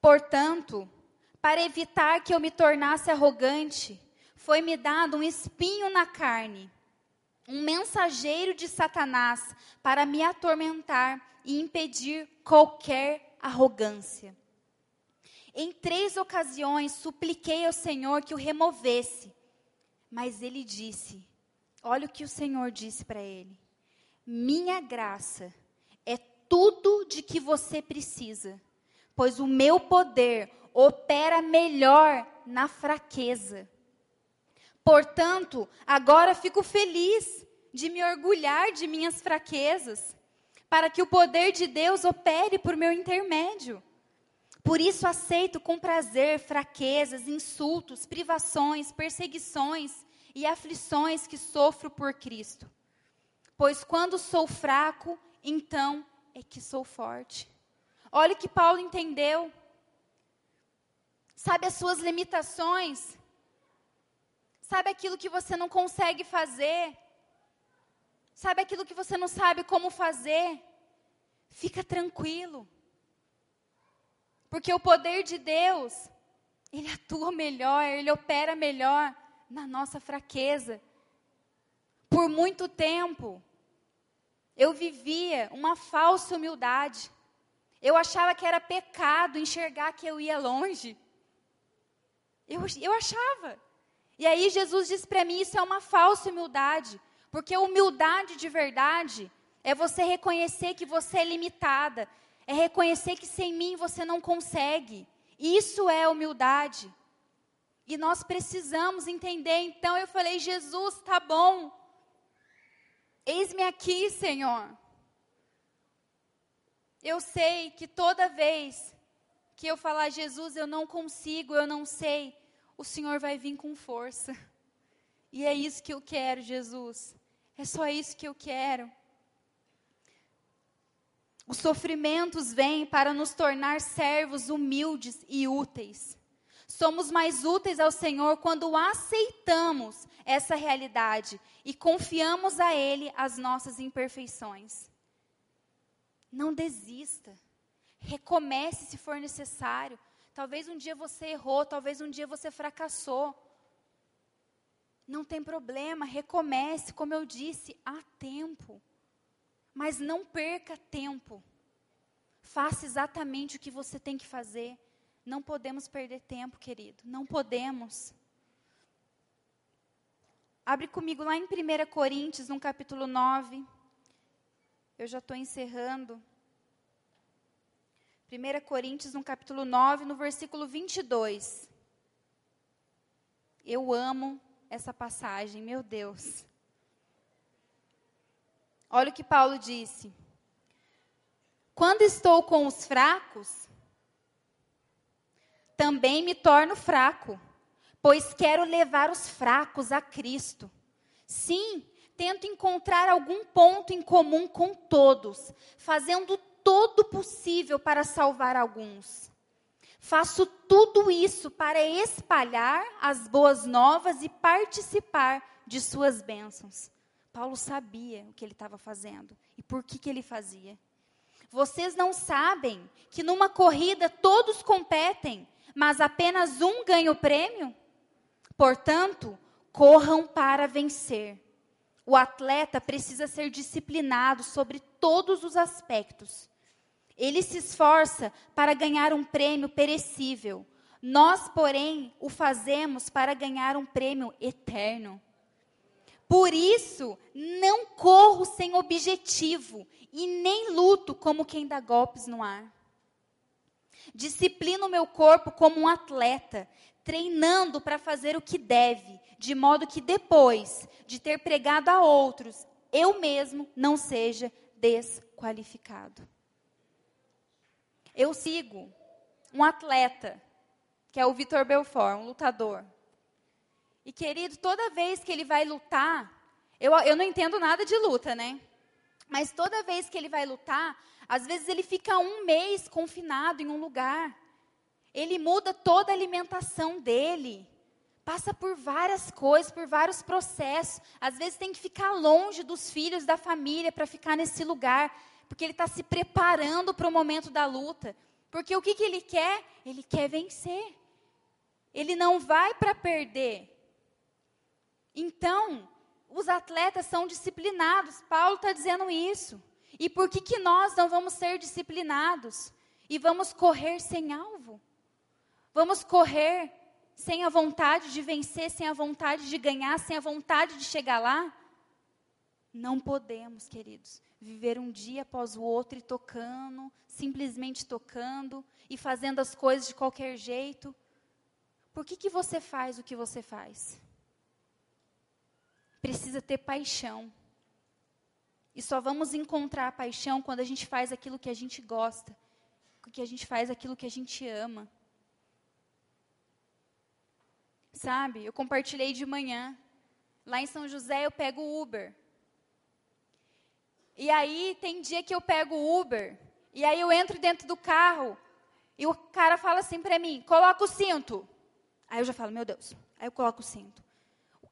Portanto, para evitar que eu me tornasse arrogante, foi-me dado um espinho na carne, um mensageiro de Satanás para me atormentar e impedir qualquer arrogância. Em três ocasiões supliquei ao Senhor que o removesse, mas ele disse: Olha o que o Senhor disse para ele: Minha graça é tudo de que você precisa, pois o meu poder opera melhor na fraqueza. Portanto, agora fico feliz de me orgulhar de minhas fraquezas, para que o poder de Deus opere por meu intermédio. Por isso aceito com prazer fraquezas, insultos, privações, perseguições e aflições que sofro por Cristo. Pois quando sou fraco, então é que sou forte. Olha o que Paulo entendeu. Sabe as suas limitações? Sabe aquilo que você não consegue fazer? Sabe aquilo que você não sabe como fazer? Fica tranquilo. Porque o poder de Deus, ele atua melhor, ele opera melhor na nossa fraqueza. Por muito tempo, eu vivia uma falsa humildade. Eu achava que era pecado enxergar que eu ia longe. Eu, eu achava. E aí Jesus diz para mim: isso é uma falsa humildade. Porque humildade de verdade é você reconhecer que você é limitada. É reconhecer que sem mim você não consegue. Isso é humildade. E nós precisamos entender. Então eu falei: Jesus, tá bom. Eis-me aqui, Senhor. Eu sei que toda vez que eu falar, Jesus, eu não consigo, eu não sei, o Senhor vai vir com força. E é isso que eu quero, Jesus. É só isso que eu quero. Os sofrimentos vêm para nos tornar servos humildes e úteis. Somos mais úteis ao Senhor quando aceitamos essa realidade e confiamos a Ele as nossas imperfeições. Não desista. Recomece se for necessário. Talvez um dia você errou, talvez um dia você fracassou. Não tem problema, recomece, como eu disse, há tempo. Mas não perca tempo. Faça exatamente o que você tem que fazer. Não podemos perder tempo, querido. Não podemos. Abre comigo lá em 1 Coríntios, no capítulo 9. Eu já estou encerrando. 1 Coríntios, no capítulo 9, no versículo 22. Eu amo essa passagem, meu Deus. Olha o que Paulo disse. Quando estou com os fracos, também me torno fraco, pois quero levar os fracos a Cristo. Sim, tento encontrar algum ponto em comum com todos, fazendo todo possível para salvar alguns. Faço tudo isso para espalhar as boas novas e participar de suas bênçãos. Paulo sabia o que ele estava fazendo e por que, que ele fazia. Vocês não sabem que numa corrida todos competem, mas apenas um ganha o prêmio? Portanto, corram para vencer. O atleta precisa ser disciplinado sobre todos os aspectos. Ele se esforça para ganhar um prêmio perecível. Nós, porém, o fazemos para ganhar um prêmio eterno. Por isso, não corro sem objetivo e nem luto como quem dá golpes no ar. Disciplino o meu corpo como um atleta, treinando para fazer o que deve, de modo que depois de ter pregado a outros, eu mesmo não seja desqualificado. Eu sigo um atleta, que é o Vitor Belfort, um lutador. E querido, toda vez que ele vai lutar, eu, eu não entendo nada de luta, né? Mas toda vez que ele vai lutar, às vezes ele fica um mês confinado em um lugar. Ele muda toda a alimentação dele. Passa por várias coisas, por vários processos. Às vezes tem que ficar longe dos filhos, da família, para ficar nesse lugar. Porque ele está se preparando para o momento da luta. Porque o que, que ele quer? Ele quer vencer. Ele não vai para perder. Então, os atletas são disciplinados. Paulo está dizendo isso. E por que, que nós não vamos ser disciplinados? E vamos correr sem alvo? Vamos correr sem a vontade de vencer, sem a vontade de ganhar, sem a vontade de chegar lá? Não podemos, queridos, viver um dia após o outro e tocando, simplesmente tocando e fazendo as coisas de qualquer jeito. Por que, que você faz o que você faz? Precisa ter paixão. E só vamos encontrar paixão quando a gente faz aquilo que a gente gosta, que a gente faz aquilo que a gente ama. Sabe, eu compartilhei de manhã. Lá em São José eu pego o Uber. E aí tem dia que eu pego o Uber, e aí eu entro dentro do carro, e o cara fala assim para mim: coloca o cinto. Aí eu já falo: meu Deus. Aí eu coloco o cinto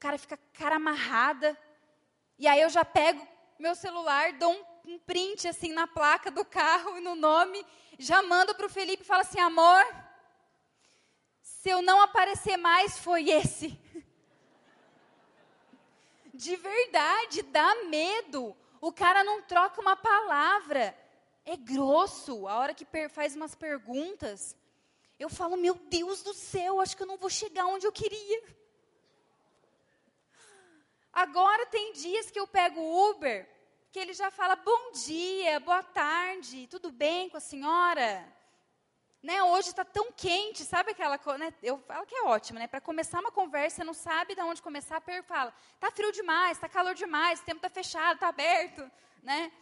cara fica cara amarrada. E aí eu já pego meu celular, dou um, um print assim na placa do carro e no nome, já mando para o Felipe e falo assim, amor, se eu não aparecer mais, foi esse. De verdade, dá medo. O cara não troca uma palavra. É grosso. A hora que faz umas perguntas, eu falo, meu Deus do céu, acho que eu não vou chegar onde eu queria. Agora tem dias que eu pego o Uber, que ele já fala bom dia, boa tarde, tudo bem com a senhora? Né, hoje está tão quente, sabe aquela coisa, né, eu falo que é ótimo, né, para começar uma conversa, você não sabe de onde começar, a fala, está frio demais, está calor demais, o tempo está fechado, está aberto, né,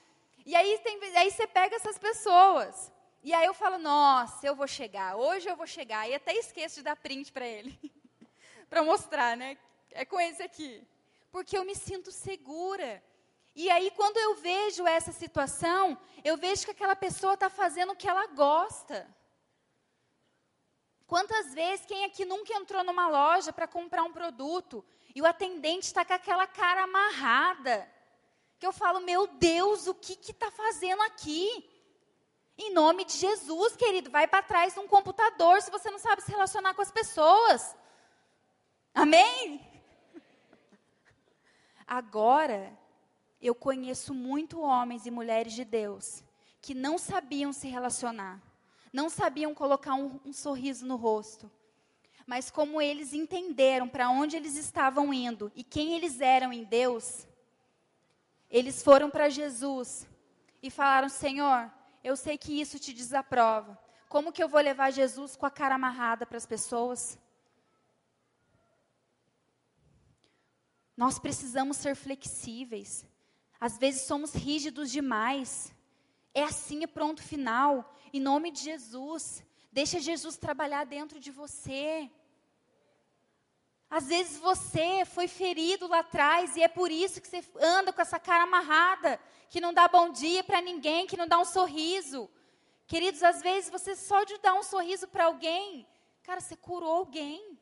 e aí, tem, aí você pega essas pessoas, e aí eu falo, nossa, eu vou chegar, hoje eu vou chegar, e até esqueço de dar print para ele, para mostrar, né, é com esse aqui, porque eu me sinto segura, e aí, quando eu vejo essa situação, eu vejo que aquela pessoa está fazendo o que ela gosta. Quantas vezes quem aqui nunca entrou numa loja para comprar um produto e o atendente está com aquela cara amarrada? Que eu falo, meu Deus, o que está fazendo aqui? Em nome de Jesus, querido, vai para trás de um computador se você não sabe se relacionar com as pessoas. Amém? Agora, eu conheço muito homens e mulheres de Deus que não sabiam se relacionar não sabiam colocar um, um sorriso no rosto. Mas como eles entenderam para onde eles estavam indo e quem eles eram em Deus, eles foram para Jesus e falaram: Senhor, eu sei que isso te desaprova. Como que eu vou levar Jesus com a cara amarrada para as pessoas? Nós precisamos ser flexíveis. Às vezes somos rígidos demais. É assim e pronto, final. Em nome de Jesus. Deixa Jesus trabalhar dentro de você. Às vezes você foi ferido lá atrás e é por isso que você anda com essa cara amarrada, que não dá bom dia para ninguém, que não dá um sorriso. Queridos, às vezes você só de dar um sorriso para alguém, cara, você curou alguém.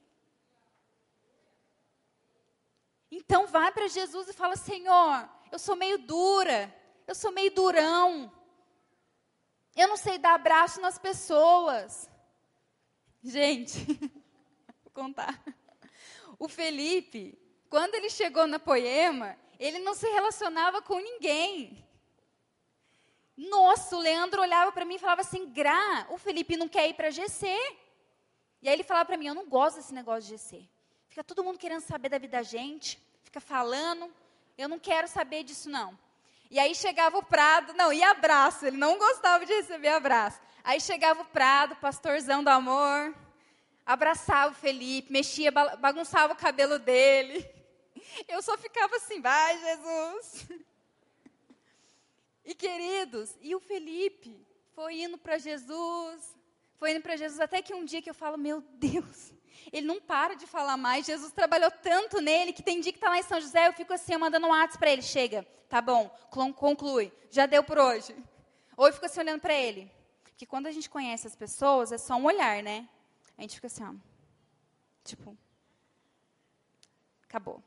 Então vai para Jesus e fala: Senhor, eu sou meio dura, eu sou meio durão. Eu não sei dar abraço nas pessoas. Gente, vou contar. O Felipe, quando ele chegou na Poema, ele não se relacionava com ninguém. Nossa, o Leandro olhava para mim e falava assim: Gra, o Felipe não quer ir para GC. E aí ele falava para mim: Eu não gosto desse negócio de GC. Fica todo mundo querendo saber da vida da gente, fica falando. Eu não quero saber disso, não. E aí chegava o Prado, não, e abraço, ele não gostava de receber abraço. Aí chegava o Prado, pastorzão do amor, abraçava o Felipe, mexia, bagunçava o cabelo dele. Eu só ficava assim, vai Jesus. E queridos, e o Felipe foi indo para Jesus, foi indo para Jesus, até que um dia que eu falo, meu Deus, ele não para de falar mais. Jesus trabalhou tanto nele que tem dia que está lá em São José, eu fico assim, eu mandando um WhatsApp para ele. Chega, tá bom, conclui, já deu por hoje. Ou eu fico assim olhando para ele. Porque quando a gente conhece as pessoas, é só um olhar, né? A gente fica assim, ó. Tipo, acabou.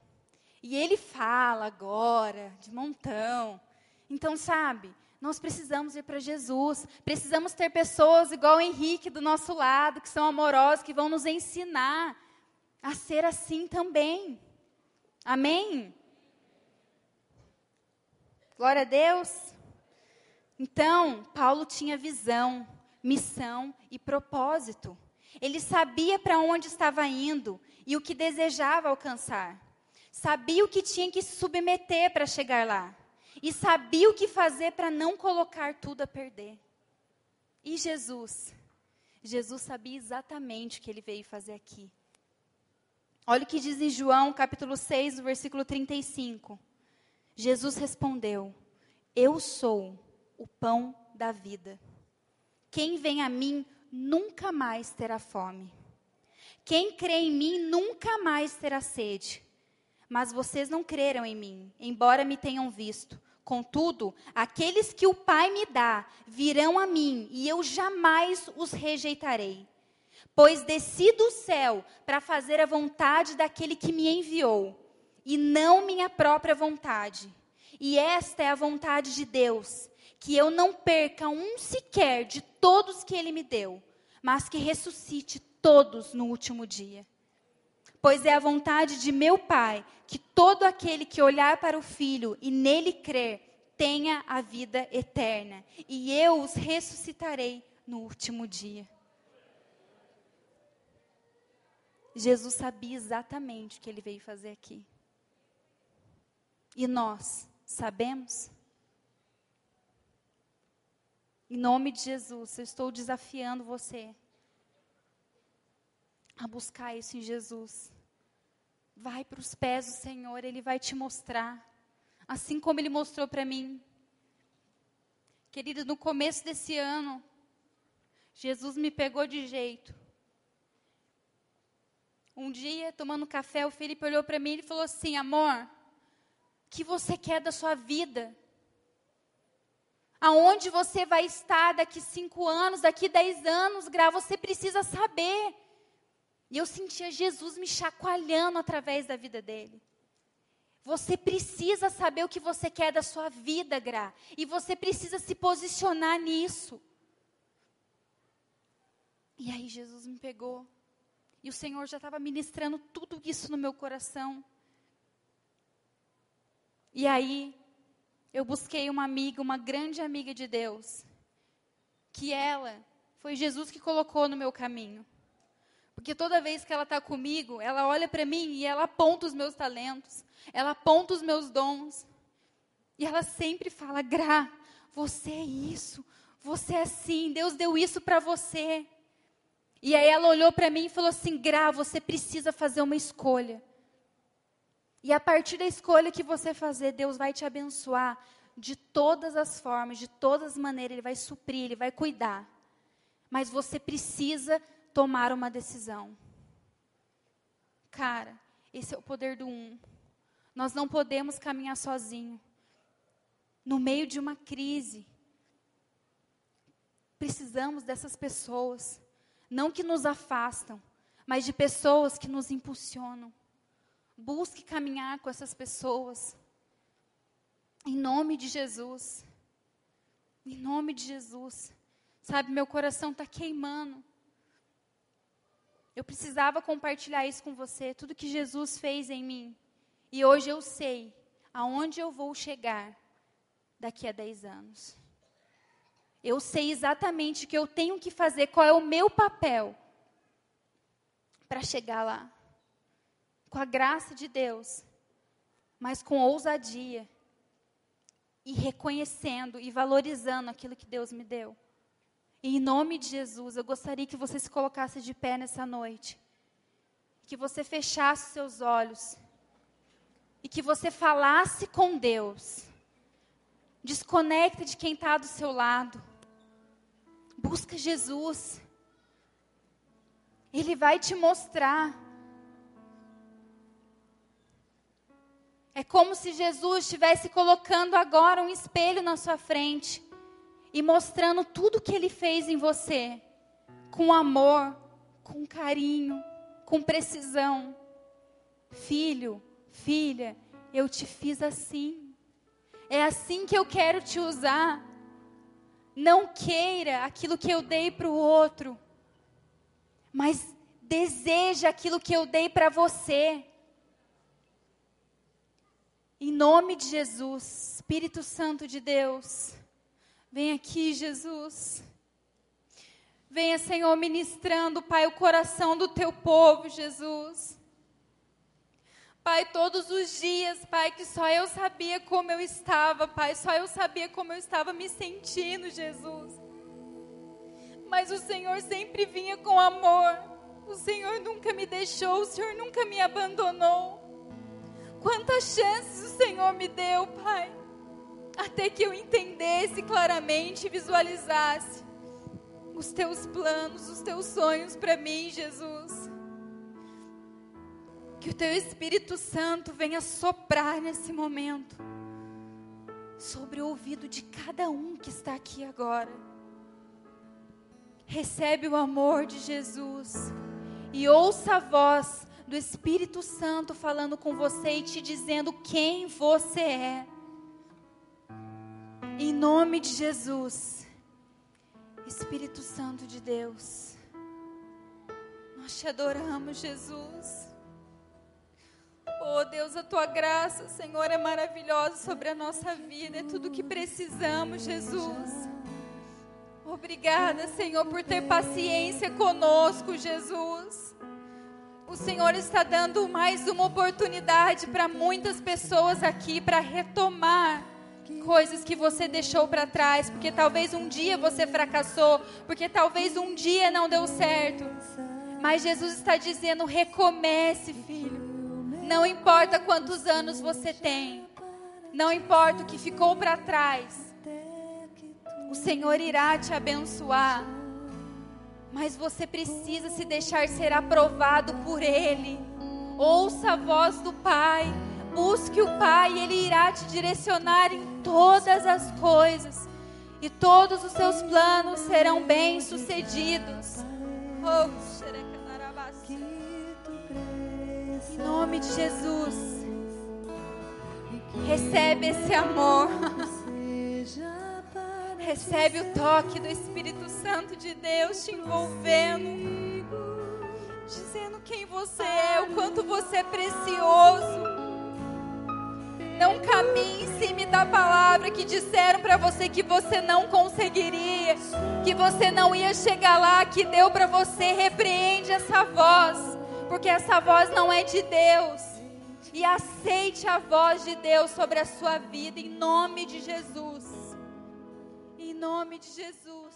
E ele fala agora, de montão. Então, sabe, nós precisamos ir para Jesus. Precisamos ter pessoas igual o Henrique do nosso lado, que são amorosas, que vão nos ensinar a ser assim também. Amém? Glória a Deus. Então, Paulo tinha visão, missão e propósito. Ele sabia para onde estava indo e o que desejava alcançar. Sabia o que tinha que se submeter para chegar lá e sabia o que fazer para não colocar tudo a perder. E Jesus? Jesus sabia exatamente o que ele veio fazer aqui. Olha o que diz em João, capítulo 6, versículo 35. Jesus respondeu: Eu sou o pão da vida. Quem vem a mim nunca mais terá fome. Quem crê em mim nunca mais terá sede. Mas vocês não creram em mim, embora me tenham visto. Contudo, aqueles que o Pai me dá virão a mim, e eu jamais os rejeitarei. Pois desci do céu para fazer a vontade daquele que me enviou. e não minha própria vontade. E esta é a vontade de Deus, que eu não perca um sequer de todos que ele me deu, mas que ressuscite todos no último dia. Pois é a vontade de meu Pai que todo aquele que olhar para o Filho e nele crer tenha a vida eterna, e eu os ressuscitarei no último dia. Jesus sabia exatamente o que ele veio fazer aqui. E nós sabemos? Em nome de Jesus, eu estou desafiando você a buscar isso em Jesus. Vai para os pés do Senhor, Ele vai te mostrar. Assim como Ele mostrou para mim. Querido, no começo desse ano, Jesus me pegou de jeito. Um dia, tomando café, o Felipe olhou para mim e falou assim: Amor, o que você quer da sua vida? Aonde você vai estar daqui cinco anos, daqui dez anos, Gra, você precisa saber. E eu sentia Jesus me chacoalhando através da vida dele. Você precisa saber o que você quer da sua vida, Gra. E você precisa se posicionar nisso. E aí Jesus me pegou e o Senhor já estava ministrando tudo isso no meu coração. E aí, eu busquei uma amiga, uma grande amiga de Deus, que ela foi Jesus que colocou no meu caminho. Porque toda vez que ela está comigo, ela olha para mim e ela aponta os meus talentos, ela aponta os meus dons. E ela sempre fala: Gra, você é isso, você é assim, Deus deu isso para você. E aí ela olhou para mim e falou assim: Gra, você precisa fazer uma escolha. E a partir da escolha que você fazer, Deus vai te abençoar de todas as formas, de todas as maneiras, Ele vai suprir, Ele vai cuidar. Mas você precisa tomar uma decisão. Cara, esse é o poder do um. Nós não podemos caminhar sozinho. No meio de uma crise, precisamos dessas pessoas não que nos afastam, mas de pessoas que nos impulsionam. Busque caminhar com essas pessoas. Em nome de Jesus. Em nome de Jesus. Sabe, meu coração está queimando. Eu precisava compartilhar isso com você, tudo que Jesus fez em mim. E hoje eu sei aonde eu vou chegar daqui a 10 anos. Eu sei exatamente o que eu tenho que fazer, qual é o meu papel para chegar lá. Com a graça de Deus, mas com ousadia e reconhecendo e valorizando aquilo que Deus me deu. E em nome de Jesus, eu gostaria que você se colocasse de pé nessa noite. Que você fechasse seus olhos. E que você falasse com Deus. Desconecte de quem está do seu lado. Busca Jesus. Ele vai te mostrar. É como se Jesus estivesse colocando agora um espelho na sua frente e mostrando tudo que ele fez em você, com amor, com carinho, com precisão. Filho, filha, eu te fiz assim. É assim que eu quero te usar. Não queira aquilo que eu dei para o outro, mas deseja aquilo que eu dei para você. Em nome de Jesus, Espírito Santo de Deus, vem aqui, Jesus. Venha, Senhor, ministrando, Pai, o coração do teu povo, Jesus. Pai, todos os dias, Pai, que só eu sabia como eu estava, Pai, só eu sabia como eu estava me sentindo, Jesus. Mas o Senhor sempre vinha com amor. O Senhor nunca me deixou, o Senhor nunca me abandonou. Quantas chances o Senhor me deu, Pai, até que eu entendesse claramente e visualizasse os teus planos, os teus sonhos para mim, Jesus. Que o teu Espírito Santo venha soprar nesse momento sobre o ouvido de cada um que está aqui agora. Recebe o amor de Jesus e ouça a voz do Espírito Santo falando com você e te dizendo quem você é. Em nome de Jesus, Espírito Santo de Deus, nós te adoramos, Jesus. Oh Deus, a tua graça, Senhor, é maravilhosa sobre a nossa vida, é tudo que precisamos, Jesus. Obrigada, Senhor, por ter paciência conosco, Jesus. O Senhor está dando mais uma oportunidade para muitas pessoas aqui para retomar coisas que você deixou para trás, porque talvez um dia você fracassou, porque talvez um dia não deu certo. Mas Jesus está dizendo: recomece, filho. Não importa quantos anos você tem, não importa o que ficou para trás, o Senhor irá te abençoar, mas você precisa se deixar ser aprovado por Ele. Ouça a voz do Pai, busque o Pai, Ele irá te direcionar em todas as coisas, e todos os seus planos serão bem-sucedidos. Oh, Em nome de Jesus. Recebe esse amor. Recebe o toque do Espírito Santo de Deus te envolvendo. Dizendo quem você é, o quanto você é precioso. Não caminhe em cima da palavra que disseram para você que você não conseguiria, que você não ia chegar lá, que deu para você. Repreende essa voz porque essa voz não é de Deus. E aceite a voz de Deus sobre a sua vida, em nome de Jesus. Em nome de Jesus.